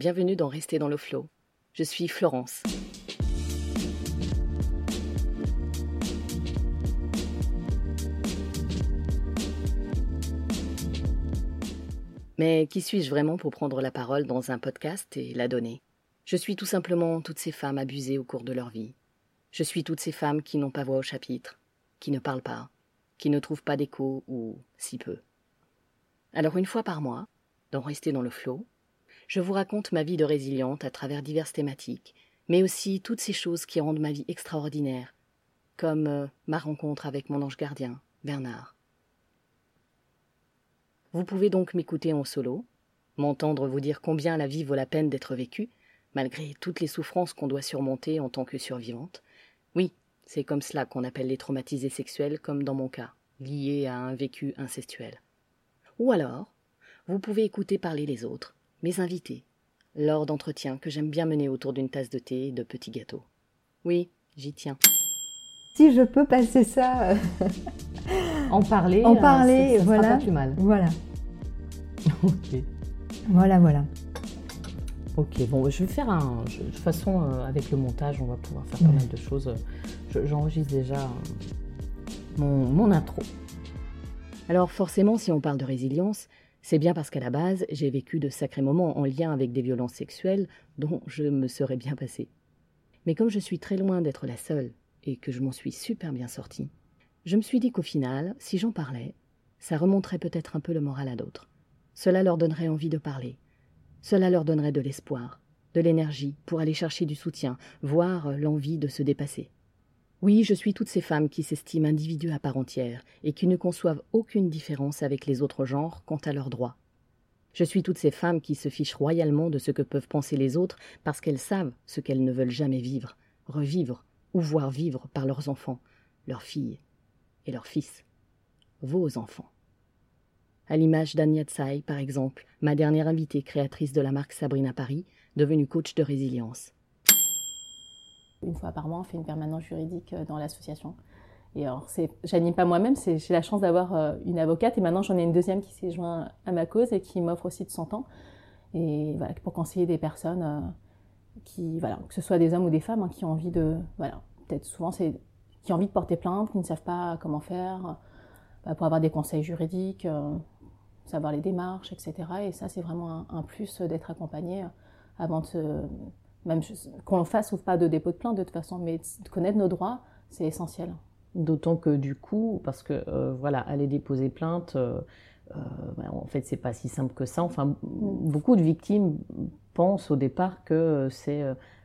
Bienvenue dans Rester dans le flow. Je suis Florence. Mais qui suis-je vraiment pour prendre la parole dans un podcast et la donner? Je suis tout simplement toutes ces femmes abusées au cours de leur vie. Je suis toutes ces femmes qui n'ont pas voix au chapitre, qui ne parlent pas, qui ne trouvent pas d'écho ou si peu. Alors une fois par mois, dans Rester dans le flot, je vous raconte ma vie de résiliente à travers diverses thématiques, mais aussi toutes ces choses qui rendent ma vie extraordinaire, comme euh, ma rencontre avec mon ange gardien, Bernard. Vous pouvez donc m'écouter en solo, m'entendre vous dire combien la vie vaut la peine d'être vécue, malgré toutes les souffrances qu'on doit surmonter en tant que survivante. Oui, c'est comme cela qu'on appelle les traumatisés sexuels, comme dans mon cas, liés à un vécu incestuel. Ou alors, vous pouvez écouter parler les autres, mes invités, lors d'entretiens que j'aime bien mener autour d'une tasse de thé et de petits gâteaux. Oui, j'y tiens. Si je peux passer ça. en parler, en parler, voilà. Pas plus mal. Voilà. ok. Voilà, voilà. Ok, bon, je vais faire un. de toute façon, euh, avec le montage, on va pouvoir faire pas mal de choses. J'enregistre déjà euh, mon intro. Alors, forcément, si on parle de résilience, c'est bien parce qu'à la base, j'ai vécu de sacrés moments en lien avec des violences sexuelles dont je me serais bien passée. Mais comme je suis très loin d'être la seule et que je m'en suis super bien sortie, je me suis dit qu'au final, si j'en parlais, ça remonterait peut-être un peu le moral à d'autres. Cela leur donnerait envie de parler. Cela leur donnerait de l'espoir, de l'énergie pour aller chercher du soutien, voire l'envie de se dépasser. Oui, je suis toutes ces femmes qui s'estiment individus à part entière et qui ne conçoivent aucune différence avec les autres genres quant à leurs droits. Je suis toutes ces femmes qui se fichent royalement de ce que peuvent penser les autres parce qu'elles savent ce qu'elles ne veulent jamais vivre, revivre ou voir vivre par leurs enfants, leurs filles et leurs fils. Vos enfants. À l'image d'Anya Tsai, par exemple, ma dernière invitée créatrice de la marque Sabrina Paris, devenue coach de résilience. Une fois par mois, on fait une permanence juridique euh, dans l'association. Et alors, j'anime pas moi-même, j'ai la chance d'avoir euh, une avocate et maintenant j'en ai une deuxième qui s'est jointe à ma cause et qui m'offre aussi de son temps. Et voilà, pour conseiller des personnes euh, qui, voilà, que ce soit des hommes ou des femmes, hein, qui ont envie de, voilà, peut-être souvent c'est, qui ont envie de porter plainte, qui ne savent pas comment faire, bah, pour avoir des conseils juridiques, savoir les démarches, etc. Et ça, c'est vraiment un, un plus d'être accompagné avant de se même qu'on fasse ou pas de dépôt de plainte de toute façon, mais de connaître nos droits, c'est essentiel. D'autant que du coup, parce que euh, voilà, aller déposer plainte, euh, euh, ben, en fait, c'est pas si simple que ça. Enfin, mm. beaucoup de victimes pensent au départ que c'est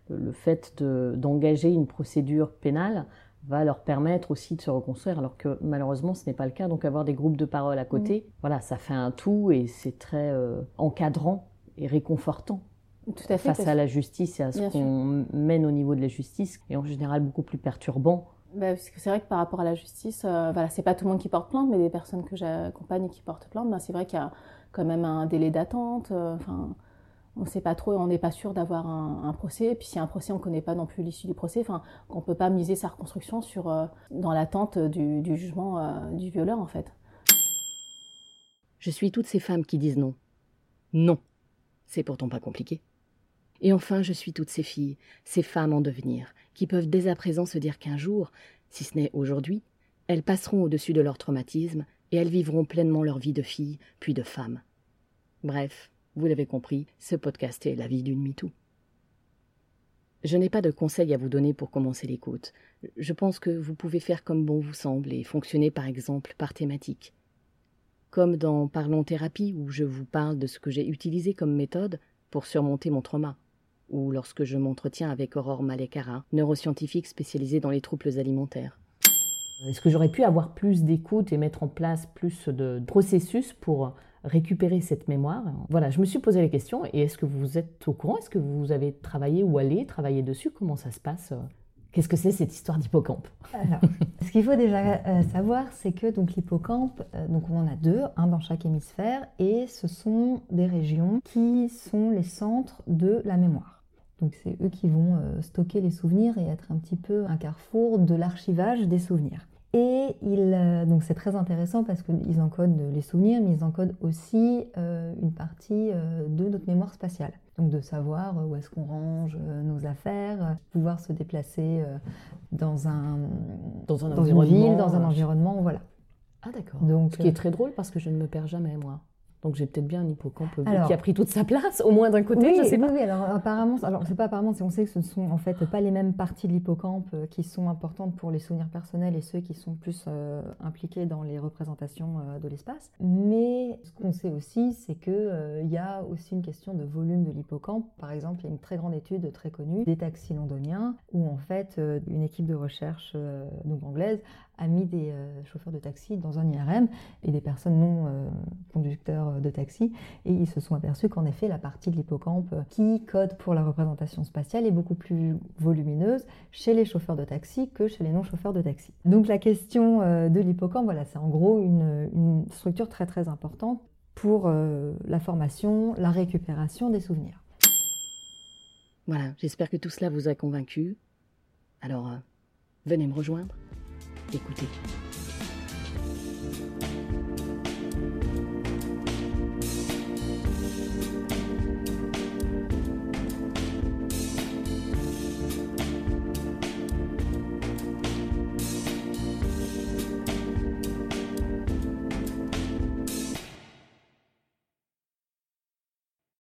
le fait d'engager une procédure pénale va leur permettre aussi de se reconstruire, alors que malheureusement ce n'est pas le cas. Donc avoir des groupes de parole à côté, mm. voilà, ça fait un tout et c'est très encadrant et réconfortant. Tout à fait, face à la justice et à ce qu'on mène au niveau de la justice, et en général beaucoup plus perturbant. Bah, parce que c'est vrai que par rapport à la justice, euh, voilà, c'est pas tout le monde qui porte plainte, mais des personnes que j'accompagne et qui portent plainte, bah, c'est vrai qu'il y a quand même un délai d'attente. Euh, on sait pas trop, on n'est pas sûr d'avoir un, procès. Et puis si un procès, on connaît pas non plus l'issue du procès. Enfin, on peut pas miser sa reconstruction sur euh, dans l'attente du, du, jugement du violeur en fait. Je suis toutes ces femmes qui disent non. Non. C'est pourtant pas compliqué. Et enfin, je suis toutes ces filles, ces femmes en devenir, qui peuvent dès à présent se dire qu'un jour, si ce n'est aujourd'hui, elles passeront au-dessus de leur traumatisme et elles vivront pleinement leur vie de fille, puis de femme. Bref, vous l'avez compris, ce podcast est la vie d'une MeToo. Je n'ai pas de conseils à vous donner pour commencer l'écoute. Je pense que vous pouvez faire comme bon vous semble et fonctionner par exemple par thématique. Comme dans Parlons thérapie où je vous parle de ce que j'ai utilisé comme méthode pour surmonter mon trauma ou lorsque je m'entretiens avec Aurore Malekara, neuroscientifique spécialisée dans les troubles alimentaires. Est-ce que j'aurais pu avoir plus d'écoute et mettre en place plus de processus pour récupérer cette mémoire? Voilà, je me suis posé la question et est-ce que vous êtes au courant? Est-ce que vous avez travaillé ou allé travailler dessus? Comment ça se passe? Qu'est-ce que c'est cette histoire d'hippocampe? Ce qu'il faut déjà euh, savoir, c'est que donc l'hippocampe, euh, donc on en a deux, un dans chaque hémisphère, et ce sont des régions qui sont les centres de la mémoire. Donc c'est eux qui vont euh, stocker les souvenirs et être un petit peu un carrefour de l'archivage des souvenirs. Et il, euh, donc c'est très intéressant parce qu'ils encodent les souvenirs, mais ils encodent aussi euh, une partie euh, de notre mémoire spatiale. Donc de savoir où est-ce qu'on range nos affaires, pouvoir se déplacer dans un dans, un dans une ville, dans un environnement, voilà. Ah d'accord. Donc, Ce qui est très drôle parce que je ne me perds jamais moi. Donc j'ai peut-être bien un hippocampe qui a pris toute sa place, au moins d'un côté, oui, je sais pas. Oui, alors apparemment, alors c'est pas apparemment, on sait que ce ne sont en fait pas les mêmes parties de l'hippocampe euh, qui sont importantes pour les souvenirs personnels et ceux qui sont plus euh, impliqués dans les représentations euh, de l'espace. Mais ce qu'on sait aussi, c'est que il y a aussi une question de volume de l'hippocampe. Par exemple, il y a une très grande étude très connue des taxis londoniens où en fait une équipe de recherche donc anglaise a mis des chauffeurs de taxi dans un IRM et des personnes non taxi. Et ils se sont aperçus qu'en effet, la partie de l'hippocampe qui code pour la représentation spatiale est beaucoup plus volumineuse chez les chauffeurs de taxi que chez les non-chauffeurs de taxi. Donc la question euh, de l'hippocampe, voilà, c'est en gros une, une, structure très très importante pour la formation, la récupération des souvenirs. Voilà, j'espère que tout cela vous a convaincu. Alors, venez me rejoindre. Écoutez.